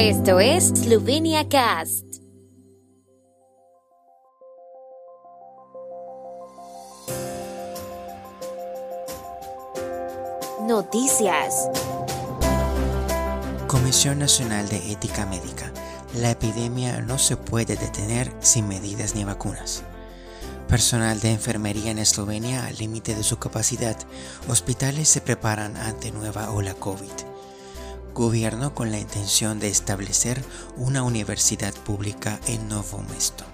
Esto es Slovenia Cast. Noticias. Comisión Nacional de Ética Médica. La epidemia no se puede detener sin medidas ni vacunas. Personal de enfermería en Eslovenia al límite de su capacidad. Hospitales se preparan ante nueva ola COVID gobierno con la intención de establecer una universidad pública en Novo Mesto.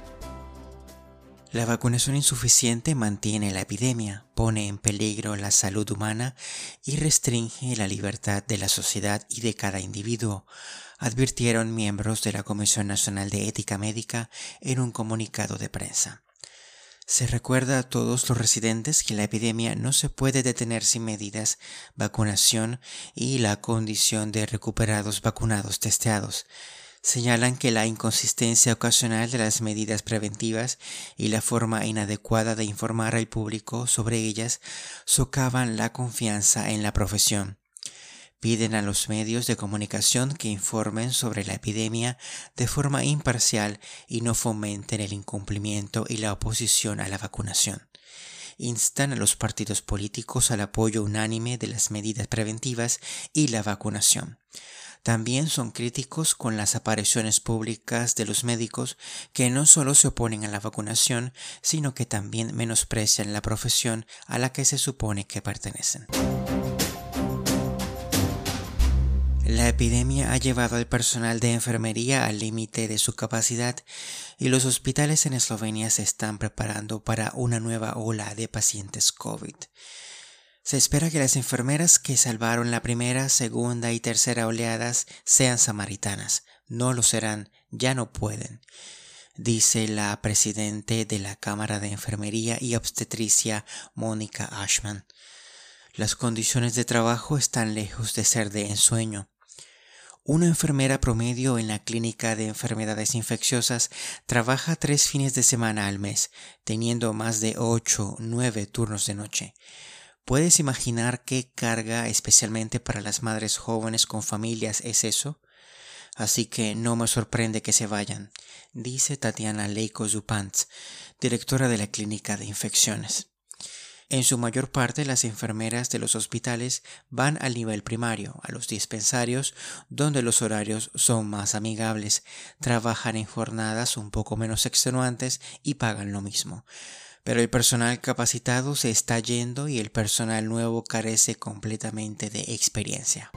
La vacunación insuficiente mantiene la epidemia, pone en peligro la salud humana y restringe la libertad de la sociedad y de cada individuo, advirtieron miembros de la Comisión Nacional de Ética Médica en un comunicado de prensa. Se recuerda a todos los residentes que la epidemia no se puede detener sin medidas, vacunación y la condición de recuperados vacunados testeados. Señalan que la inconsistencia ocasional de las medidas preventivas y la forma inadecuada de informar al público sobre ellas socavan la confianza en la profesión. Piden a los medios de comunicación que informen sobre la epidemia de forma imparcial y no fomenten el incumplimiento y la oposición a la vacunación. Instan a los partidos políticos al apoyo unánime de las medidas preventivas y la vacunación. También son críticos con las apariciones públicas de los médicos que no solo se oponen a la vacunación, sino que también menosprecian la profesión a la que se supone que pertenecen. La epidemia ha llevado al personal de enfermería al límite de su capacidad y los hospitales en Eslovenia se están preparando para una nueva ola de pacientes COVID. Se espera que las enfermeras que salvaron la primera, segunda y tercera oleadas sean samaritanas. No lo serán, ya no pueden, dice la presidente de la Cámara de Enfermería y Obstetricia, Mónica Ashman. Las condiciones de trabajo están lejos de ser de ensueño. Una enfermera promedio en la clínica de enfermedades infecciosas trabaja tres fines de semana al mes, teniendo más de ocho, nueve turnos de noche. ¿Puedes imaginar qué carga especialmente para las madres jóvenes con familias es eso? Así que no me sorprende que se vayan, dice Tatiana Leiko Zupantz, directora de la clínica de infecciones. En su mayor parte las enfermeras de los hospitales van al nivel primario, a los dispensarios, donde los horarios son más amigables, trabajan en jornadas un poco menos extenuantes y pagan lo mismo. Pero el personal capacitado se está yendo y el personal nuevo carece completamente de experiencia.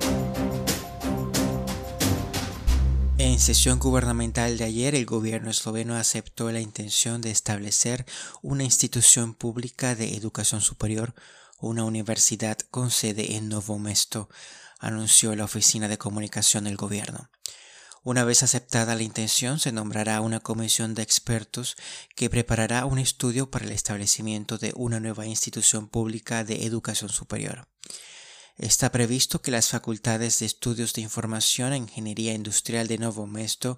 En sesión gubernamental de ayer, el gobierno esloveno aceptó la intención de establecer una institución pública de educación superior, una universidad con sede en Novo Mesto, anunció la oficina de comunicación del gobierno. Una vez aceptada la intención, se nombrará una comisión de expertos que preparará un estudio para el establecimiento de una nueva institución pública de educación superior. Está previsto que las facultades de estudios de información e ingeniería industrial de Novo Mesto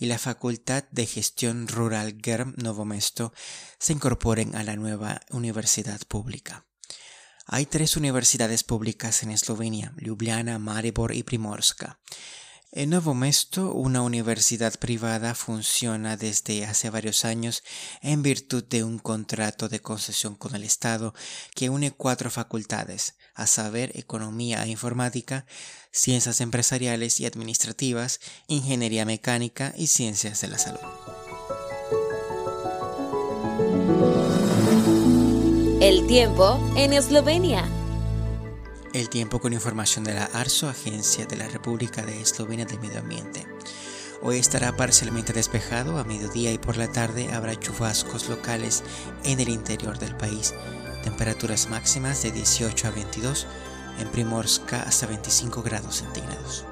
y la facultad de gestión rural GERM Novo Mesto se incorporen a la nueva universidad pública. Hay tres universidades públicas en Eslovenia, Ljubljana, Maribor y Primorska. En Novo Mesto, una universidad privada funciona desde hace varios años en virtud de un contrato de concesión con el Estado que une cuatro facultades, a saber, economía e informática, ciencias empresariales y administrativas, ingeniería mecánica y ciencias de la salud. El tiempo en Eslovenia. El tiempo con información de la ARSO, Agencia de la República de Eslovenia del Medio Ambiente. Hoy estará parcialmente despejado, a mediodía y por la tarde habrá chubascos locales en el interior del país. Temperaturas máximas de 18 a 22, en Primorska hasta 25 grados centígrados.